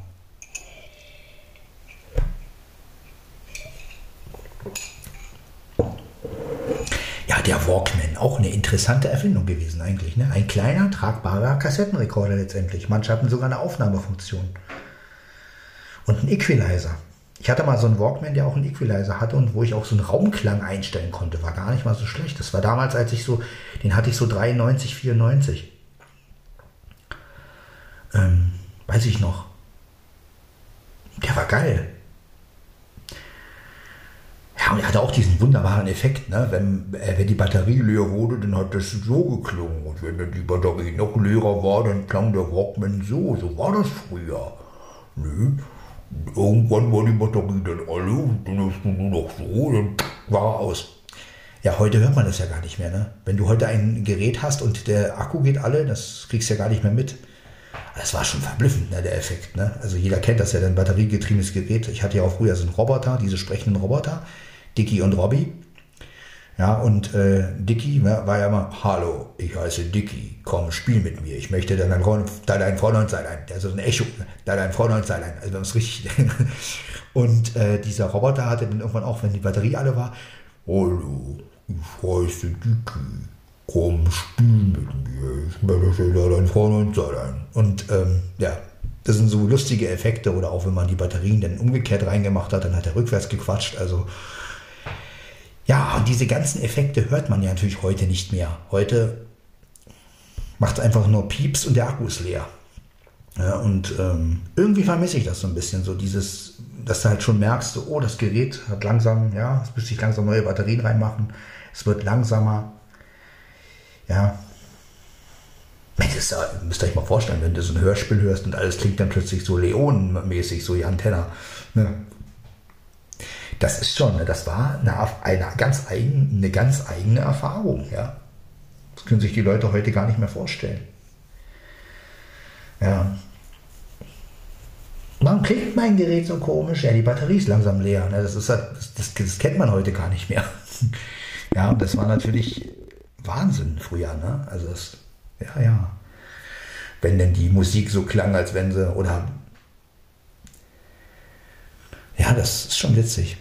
Ja, der Walkman, auch eine interessante Erfindung gewesen eigentlich. Ne? Ein kleiner, tragbarer Kassettenrekorder letztendlich. Manche hatten sogar eine Aufnahmefunktion und ein Equalizer. Ich hatte mal so einen Walkman, der auch einen Equalizer hatte und wo ich auch so einen Raumklang einstellen konnte. War gar nicht mal so schlecht. Das war damals, als ich so, den hatte ich so 93, 94. Ähm, weiß ich noch. Der war geil. Ja, und er hatte auch diesen wunderbaren Effekt, ne? wenn, äh, wenn die Batterie leer wurde, dann hat das so geklungen. Und wenn die Batterie noch leerer war, dann klang der Walkman so. So war das früher. Nö. Irgendwann war die Batterie dann alle und dann ist nur noch so, dann war er aus. Ja, heute hört man das ja gar nicht mehr. Ne? Wenn du heute ein Gerät hast und der Akku geht alle, das kriegst du ja gar nicht mehr mit. Das war schon verblüffend, ne, der Effekt. Ne? Also jeder kennt das ja, ein batteriegetriebenes Gerät. Ich hatte ja auch früher so einen Roboter, diese sprechenden Roboter, Dicky und Robby. Ja, und äh, Dicky ne, war ja immer, hallo, ich heiße Dicky, komm, spiel mit mir. Ich möchte dein, dein Vorneund sein. Der so ein Echo, dein Vorneund sein. Also wenn es richtig. und äh, dieser Roboter hatte dann irgendwann auch, wenn die Batterie alle war, hallo, ich heiße Dicky, komm, spiel mit mir. Ich möchte dein Vorneund sein. Und ähm, ja, das sind so lustige Effekte oder auch wenn man die Batterien dann umgekehrt reingemacht hat, dann hat er rückwärts gequatscht. Also ja, diese ganzen Effekte hört man ja natürlich heute nicht mehr. Heute macht es einfach nur Pieps und der Akku ist leer. Ja, und ähm, irgendwie vermisse ich das so ein bisschen, so dieses, dass du halt schon merkst, so, oh, das Gerät hat langsam, ja, es müsste ich langsam neue Batterien reinmachen, es wird langsamer. Ja. Das müsst ihr euch mal vorstellen, wenn du so ein Hörspiel hörst und alles klingt dann plötzlich so Leonenmäßig, so Jan Tenner. Ne? Das ist schon, ne, das war eine, eine, ganz eigen, eine ganz eigene Erfahrung. Ja. Das können sich die Leute heute gar nicht mehr vorstellen. Ja. klingt mein Gerät so komisch? Ja, die Batterie ist langsam leer. Ne? Das, ist, das, das, das kennt man heute gar nicht mehr. Ja, und das war natürlich Wahnsinn früher. Ne? Also, das, ja, ja. Wenn denn die Musik so klang, als wenn sie, oder. Ja, das ist schon witzig.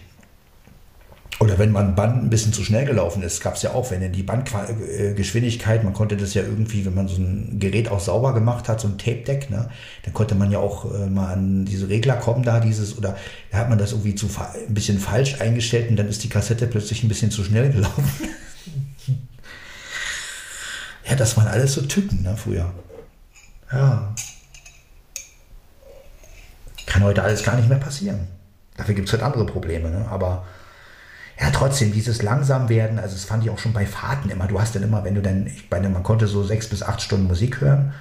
Oder wenn man Band ein bisschen zu schnell gelaufen ist, gab es ja auch, wenn die Bandgeschwindigkeit, man konnte das ja irgendwie, wenn man so ein Gerät auch sauber gemacht hat, so ein Tape-Deck, ne, dann konnte man ja auch äh, mal an diese Regler kommen da, dieses, oder da hat man das irgendwie zu ein bisschen falsch eingestellt und dann ist die Kassette plötzlich ein bisschen zu schnell gelaufen. ja, das waren alles so Tücken, ne, früher. Ja. Kann heute alles gar nicht mehr passieren. Dafür gibt es halt andere Probleme, ne? aber ja, trotzdem, dieses Langsamwerden, also das fand ich auch schon bei Fahrten immer. Du hast dann immer, wenn du dann, ich meine, man konnte so sechs bis acht Stunden Musik hören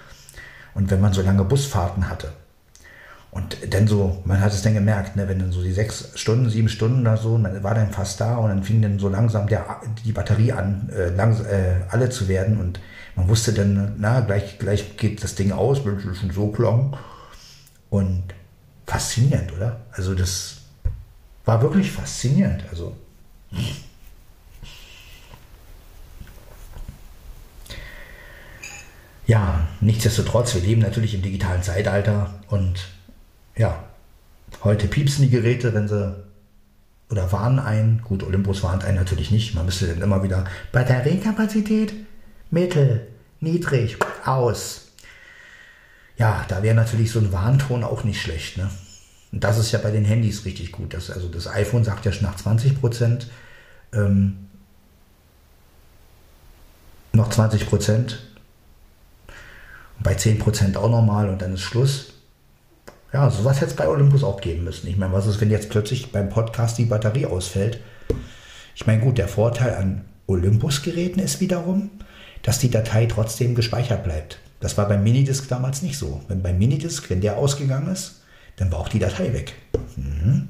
und wenn man so lange Busfahrten hatte und dann so, man hat es dann gemerkt, ne, wenn dann so die sechs Stunden, sieben Stunden oder so, man war dann fast da und dann fing dann so langsam der, die Batterie an, äh, langs, äh, alle zu werden und man wusste dann, na, gleich, gleich geht das Ding aus, wenn schon so klang und faszinierend, oder? Also das war wirklich faszinierend, also ja, nichtsdestotrotz, wir leben natürlich im digitalen Zeitalter und ja, heute piepsen die Geräte, wenn sie oder warnen ein. Gut, Olympus warnt einen natürlich nicht. Man müsste dann immer wieder Batteriekapazität mittel, niedrig, aus. Ja, da wäre natürlich so ein Warnton auch nicht schlecht. Ne? Und das ist ja bei den Handys richtig gut. Das, also das iPhone sagt ja schon nach 20 Prozent. Ähm, noch 20 Prozent. Bei 10 Prozent auch nochmal und dann ist Schluss. Ja, sowas hätte es bei Olympus auch geben müssen. Ich meine, was ist, wenn jetzt plötzlich beim Podcast die Batterie ausfällt? Ich meine, gut, der Vorteil an Olympus-Geräten ist wiederum, dass die Datei trotzdem gespeichert bleibt. Das war beim Minidisc damals nicht so. Wenn beim Minidisc, wenn der ausgegangen ist, dann war auch die Datei weg. Mhm.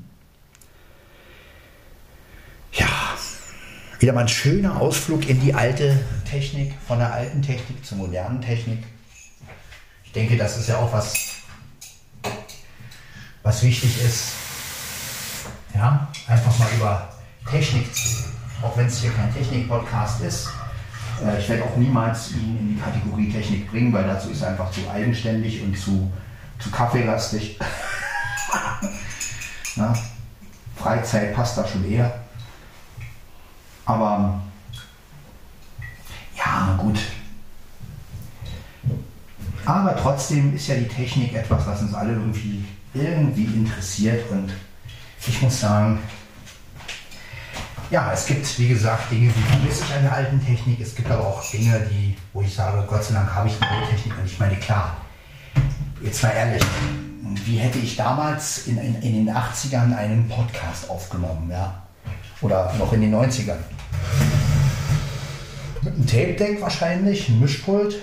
Ja, wieder mal ein schöner Ausflug in die alte Technik, von der alten Technik zur modernen Technik. Ich denke, das ist ja auch was, was wichtig ist. Ja, einfach mal über Technik, auch wenn es hier kein Technik-Podcast ist. Äh, Ich werde auch niemals ihn in die Kategorie Technik bringen, weil dazu ist er einfach zu eigenständig und zu, zu kaffeelastig. Na, Freizeit passt da schon eher. Aber ja, gut. Aber trotzdem ist ja die Technik etwas, was uns alle irgendwie, irgendwie interessiert. Und ich muss sagen, ja, es gibt, wie gesagt, Dinge, die vermisse ich an der alten Technik. Es gibt aber auch Dinge, die, wo ich sage, Gott sei Dank habe ich die neue Technik. Und ich meine, klar, jetzt mal ehrlich, wie hätte ich damals in, in, in den 80ern einen Podcast aufgenommen, ja? Oder noch in den 90ern? Mit einem Tape-Deck wahrscheinlich, ein Mischpult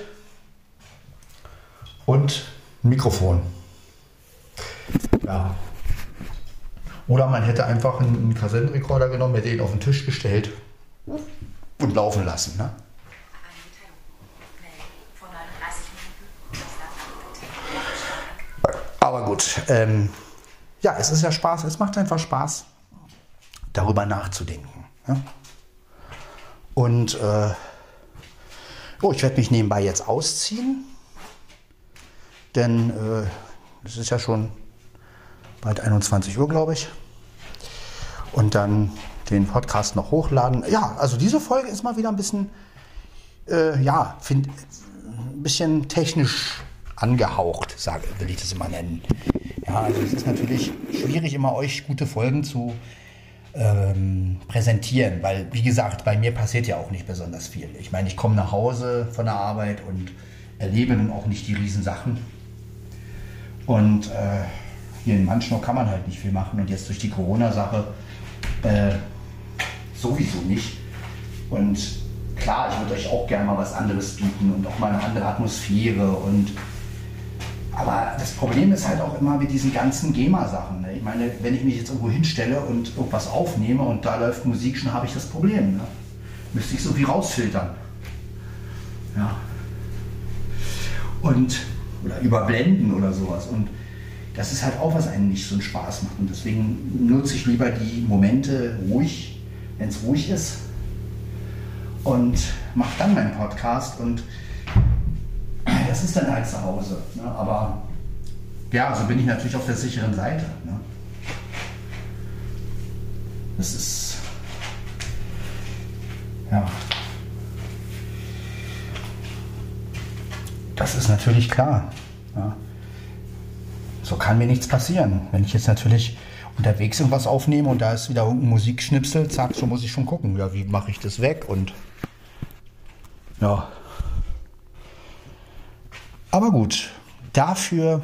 und ein Mikrofon. Ja. Oder man hätte einfach einen, einen Kassettenrekorder genommen, hätte ihn auf den Tisch gestellt und laufen lassen. Ne? Eine Mitteilung. Mail vor 39 Minuten. Das darf man Aber gut, ähm, ja, es ist ja Spaß, es macht einfach Spaß, darüber nachzudenken. Ja? Und äh, oh, ich werde mich nebenbei jetzt ausziehen, denn äh, es ist ja schon bald 21 Uhr, glaube ich. Und dann den Podcast noch hochladen. Ja, also diese Folge ist mal wieder ein bisschen, äh, ja, find, ein bisschen technisch angehaucht, sage, will ich das immer nennen. Ja, also es ist natürlich schwierig, immer euch gute Folgen zu ähm, präsentieren, weil, wie gesagt, bei mir passiert ja auch nicht besonders viel. Ich meine, ich komme nach Hause von der Arbeit und erlebe nun auch nicht die Riesensachen. Und äh, hier in Manschnow kann man halt nicht viel machen und jetzt durch die Corona-Sache äh, sowieso nicht. Und klar, ich würde euch auch gerne mal was anderes bieten und auch mal eine andere Atmosphäre und aber das Problem ist halt auch immer mit diesen ganzen GEMA-Sachen. Ne? Ich meine, wenn ich mich jetzt irgendwo hinstelle und irgendwas aufnehme und da läuft Musik, schon habe ich das Problem. Ne? Müsste ich so viel rausfiltern. Ja. Und, oder überblenden oder sowas. Und das ist halt auch, was einem nicht so einen Spaß macht. Und deswegen nutze ich lieber die Momente ruhig, wenn es ruhig ist. Und mache dann meinen Podcast. Und das ist dann halt zu Hause. Ne? Aber ja, also bin ich natürlich auf der sicheren Seite. Ne? Das ist. Ja. Das ist natürlich klar. Ja. So kann mir nichts passieren. Wenn ich jetzt natürlich unterwegs irgendwas aufnehme und da ist wieder irgendein Musikschnipsel, zack, so muss ich schon gucken, ja, wie mache ich das weg und ja. Aber gut, dafür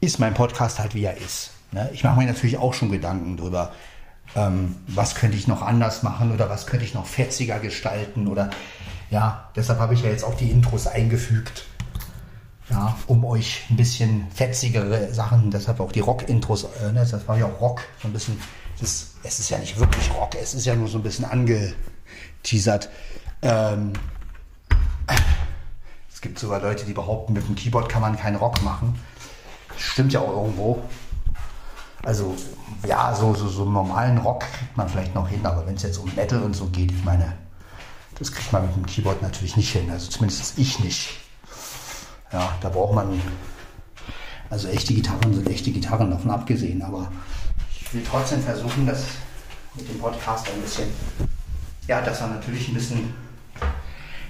ist mein Podcast halt wie er ist. Ne? Ich mache mir natürlich auch schon Gedanken darüber, ähm, was könnte ich noch anders machen oder was könnte ich noch fetziger gestalten oder ja, deshalb habe ich ja jetzt auch die Intros eingefügt. Ja, um euch ein bisschen fetzigere Sachen, deshalb auch die Rock-Intros, äh, ne, das war ja auch Rock, so ein bisschen, das, es ist ja nicht wirklich Rock, es ist ja nur so ein bisschen angeteasert. Ähm, es gibt sogar Leute, die behaupten, mit dem Keyboard kann man keinen Rock machen. Stimmt ja auch irgendwo. Also, ja, so, so, so einen normalen Rock kriegt man vielleicht noch hin, aber wenn es jetzt um Metal und so geht, ich meine, das kriegt man mit dem Keyboard natürlich nicht hin. Also zumindest ich nicht. Ja, da braucht man. Also echte Gitarren sind echte Gitarren davon abgesehen, aber ich will trotzdem versuchen, dass mit dem Podcast ein bisschen, ja, dass er natürlich ein bisschen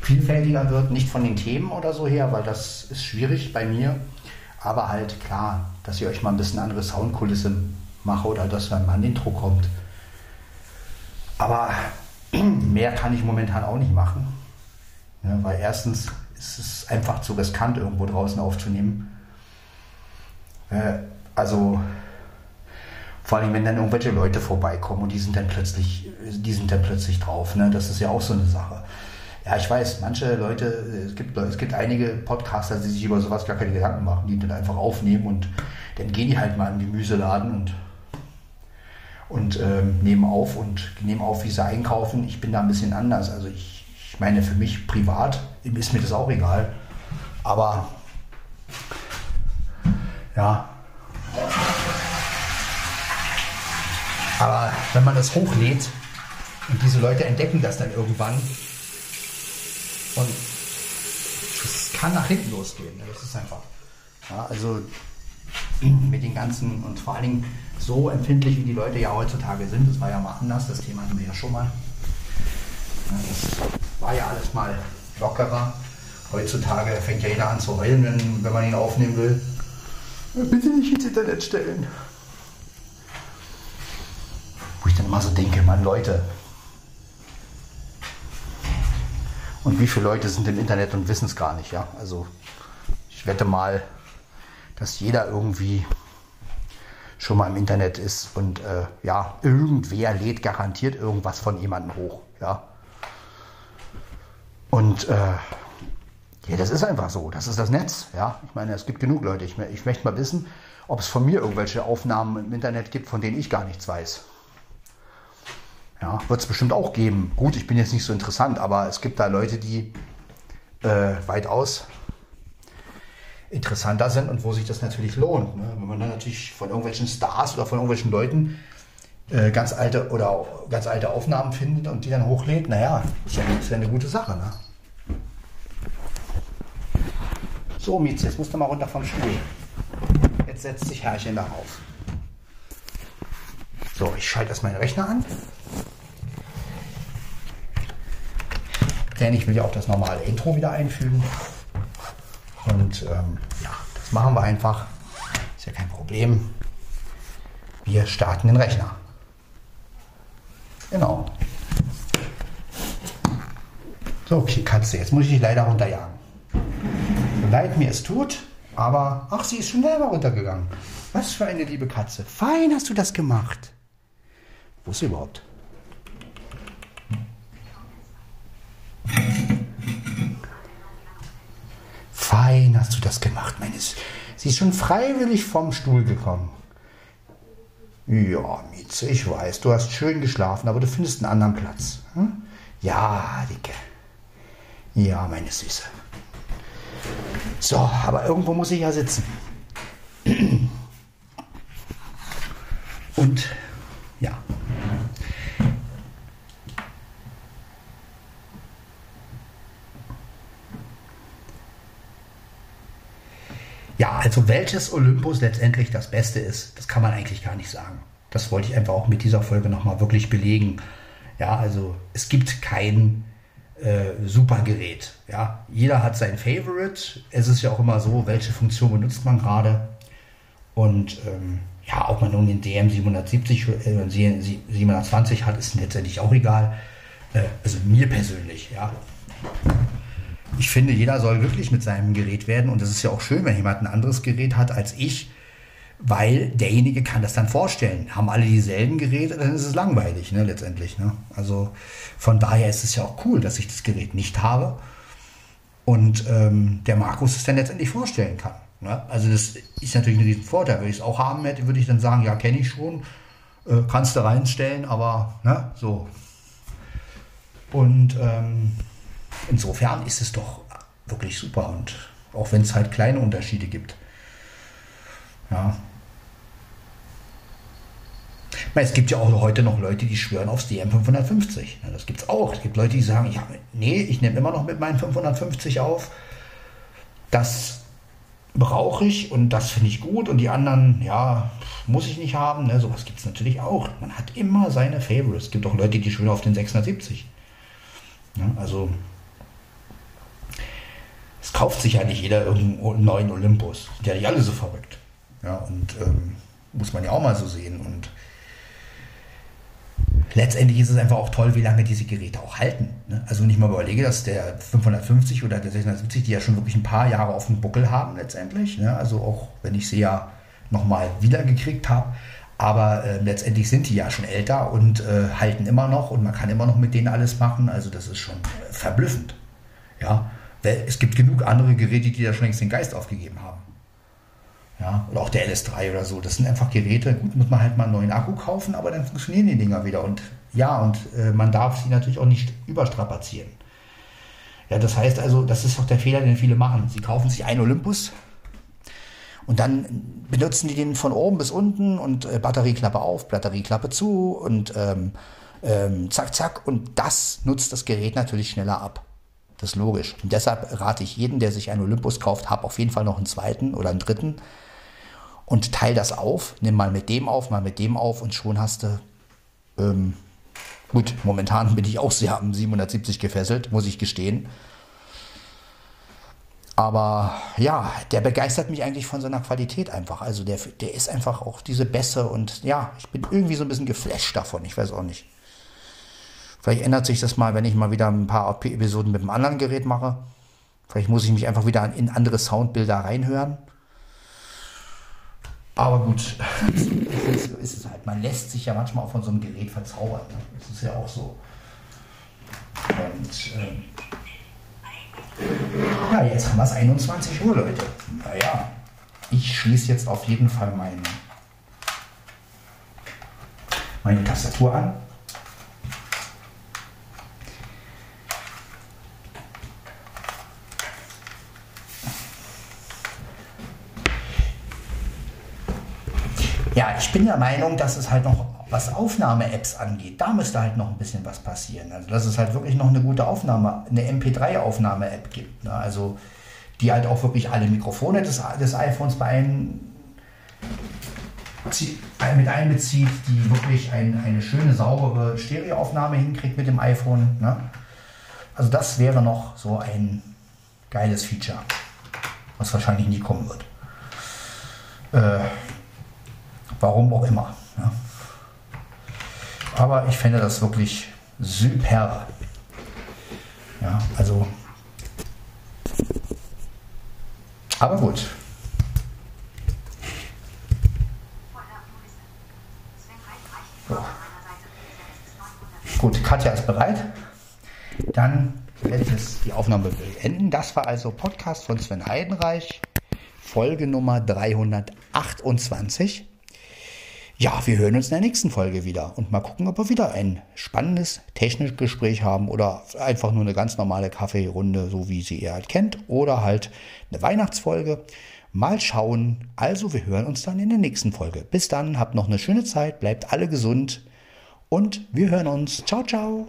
vielfältiger wird, nicht von den Themen oder so her, weil das ist schwierig bei mir, aber halt klar, dass ich euch mal ein bisschen andere Soundkulisse mache oder dass dann mal ein Intro kommt. Aber mehr kann ich momentan auch nicht machen, ja, weil erstens ist es einfach zu riskant, irgendwo draußen aufzunehmen. Äh, also vor allem, wenn dann irgendwelche Leute vorbeikommen und die sind dann plötzlich, die sind dann plötzlich drauf. Ne? Das ist ja auch so eine Sache. Ja, ich weiß, manche Leute, es gibt, es gibt einige Podcaster, die sich über sowas gar keine Gedanken machen, die dann einfach aufnehmen und dann gehen die halt mal im Gemüseladen und, und ähm, nehmen auf und nehmen auf, wie sie einkaufen. Ich bin da ein bisschen anders. Also ich, ich meine, für mich privat ist mir das auch egal. Aber ja. Aber wenn man das hochlädt und diese Leute entdecken das dann irgendwann und es kann nach hinten losgehen. Das ist einfach. Ja, also mit den ganzen und vor allen Dingen so empfindlich wie die Leute ja heutzutage sind, das war ja mal anders, das Thema hatten wir ja schon mal. Das war ja alles mal lockerer. Heutzutage fängt ja jeder an zu heulen, wenn, wenn man ihn aufnehmen will. Bitte nicht ins Internet stellen. Wo ich dann immer so denke, Mann, Leute. Und wie viele Leute sind im Internet und wissen es gar nicht, ja? Also ich wette mal, dass jeder irgendwie schon mal im Internet ist und äh, ja, irgendwer lädt garantiert irgendwas von jemandem hoch, ja. Und äh, ja, das ist einfach so. Das ist das Netz. Ja, ich meine, es gibt genug Leute. Ich, ich möchte mal wissen, ob es von mir irgendwelche Aufnahmen im Internet gibt, von denen ich gar nichts weiß. Ja, wird es bestimmt auch geben. Gut, ich bin jetzt nicht so interessant, aber es gibt da Leute, die äh, weitaus interessanter sind und wo sich das natürlich lohnt. Ne? Wenn man dann natürlich von irgendwelchen Stars oder von irgendwelchen Leuten äh, ganz alte oder ganz alte Aufnahmen findet und die dann hochlädt, naja, ist ja, ist ja eine gute Sache. Ne? So, Mietz, jetzt musst du mal runter vom Stuhl. Jetzt setzt sich Herrchen darauf. So, ich schalte erst meinen Rechner an. Denn ich will ja auch das normale Intro wieder einfügen. Und ähm, ja, das machen wir einfach. Ist ja kein Problem. Wir starten den Rechner. Genau. So, okay, Katze, jetzt muss ich dich leider runterjagen. So leid mir es tut, aber ach, sie ist schon selber runtergegangen. Was für eine liebe Katze. Fein hast du das gemacht. Wo ist sie überhaupt? Fein hast du das gemacht, meines. Sie ist schon freiwillig vom Stuhl gekommen. Ja, Mieze, ich weiß, du hast schön geschlafen, aber du findest einen anderen Platz. Hm? Ja, Dicke. Ja, meine Süße. So, aber irgendwo muss ich ja sitzen. Und ja. Ja, also welches Olympus letztendlich das Beste ist, das kann man eigentlich gar nicht sagen. Das wollte ich einfach auch mit dieser Folge nochmal wirklich belegen. Ja, also es gibt kein äh, super Gerät. Ja, jeder hat sein Favorite. Es ist ja auch immer so, welche Funktion benutzt man gerade. Und ähm, ja, ob man nun den DM 770 äh, 720 hat, ist letztendlich auch egal. Äh, also mir persönlich, ja. Ich finde, jeder soll glücklich mit seinem Gerät werden und es ist ja auch schön, wenn jemand ein anderes Gerät hat als ich, weil derjenige kann das dann vorstellen. Haben alle dieselben Geräte, dann ist es langweilig, ne, letztendlich. Ne? Also von daher ist es ja auch cool, dass ich das Gerät nicht habe und ähm, der Markus es dann letztendlich vorstellen kann. Ne? Also das ist natürlich ein riesen Vorteil. Wenn ich es auch haben hätte, würde ich dann sagen, ja, kenne ich schon, äh, kannst du reinstellen, aber ne, so. Und ähm, insofern ist es doch wirklich super und auch wenn es halt kleine Unterschiede gibt. Ja. Es gibt ja auch heute noch Leute, die schwören aufs DM 550. Das gibt es auch. Es gibt Leute, die sagen, ja, nee, ich nehme immer noch mit meinen 550 auf. Das brauche ich und das finde ich gut und die anderen, ja, muss ich nicht haben. Ne? Sowas gibt es natürlich auch. Man hat immer seine Favorites. Es gibt auch Leute, die schwören auf den 670. Ja, also es kauft sich ja nicht jeder irgendeinen neuen Olympus. Sind ja nicht alle so verrückt. Ja, und ähm, muss man ja auch mal so sehen. Und letztendlich ist es einfach auch toll, wie lange diese Geräte auch halten. Ne? Also wenn ich mal überlege, dass der 550 oder der 670, die ja schon wirklich ein paar Jahre auf dem Buckel haben letztendlich. Ne? Also auch wenn ich sie ja nochmal wiedergekriegt habe. Aber äh, letztendlich sind die ja schon älter und äh, halten immer noch und man kann immer noch mit denen alles machen. Also das ist schon äh, verblüffend. Ja, es gibt genug andere Geräte, die da schon längst den Geist aufgegeben haben. Ja, oder auch der LS3 oder so. Das sind einfach Geräte, gut, muss man halt mal einen neuen Akku kaufen, aber dann funktionieren die Dinger wieder. Und ja, und äh, man darf sie natürlich auch nicht überstrapazieren. Ja, das heißt also, das ist auch der Fehler, den viele machen. Sie kaufen sich einen Olympus und dann benutzen die den von oben bis unten und äh, Batterieklappe auf, Batterieklappe zu und ähm, ähm, zack, zack. Und das nutzt das Gerät natürlich schneller ab. Das ist logisch. Und deshalb rate ich jeden, der sich einen Olympus kauft, hab auf jeden Fall noch einen zweiten oder einen dritten und teil das auf. Nimm mal mit dem auf, mal mit dem auf und schon hast du. Ähm, gut, momentan bin ich auch sehr am 770 gefesselt, muss ich gestehen. Aber ja, der begeistert mich eigentlich von seiner Qualität einfach. Also der, der ist einfach auch diese Bässe und ja, ich bin irgendwie so ein bisschen geflasht davon. Ich weiß auch nicht. Vielleicht ändert sich das mal, wenn ich mal wieder ein paar Episoden mit einem anderen Gerät mache. Vielleicht muss ich mich einfach wieder in andere Soundbilder reinhören. Aber gut, so ist es halt. Man lässt sich ja manchmal auch von so einem Gerät verzaubern. Ne? Das ist ja auch so. Und ähm, ja, jetzt haben wir es 21 Uhr, Leute. Naja, ich schließe jetzt auf jeden Fall meine, meine Tastatur an. Ja, ich bin der Meinung, dass es halt noch, was Aufnahme-Apps angeht, da müsste halt noch ein bisschen was passieren. Also, dass es halt wirklich noch eine gute Aufnahme, eine MP3-Aufnahme-App gibt. Ne? Also, die halt auch wirklich alle Mikrofone des, des iPhones bei einem mit einbezieht, die wirklich ein, eine schöne, saubere Stereoaufnahme hinkriegt mit dem iPhone. Ne? Also das wäre noch so ein geiles Feature, was wahrscheinlich nie kommen wird. Äh, Warum auch immer. Ja. Aber ich finde das wirklich super. Ja, also. Aber gut. So. Gut, Katja ist bereit. Dann werde ich jetzt die Aufnahme beenden. Das war also Podcast von Sven Heidenreich, Folge Nummer 328. Ja, wir hören uns in der nächsten Folge wieder und mal gucken, ob wir wieder ein spannendes technisches Gespräch haben oder einfach nur eine ganz normale Kaffeerunde, so wie sie ihr halt kennt, oder halt eine Weihnachtsfolge. Mal schauen. Also, wir hören uns dann in der nächsten Folge. Bis dann, habt noch eine schöne Zeit, bleibt alle gesund und wir hören uns. Ciao, ciao.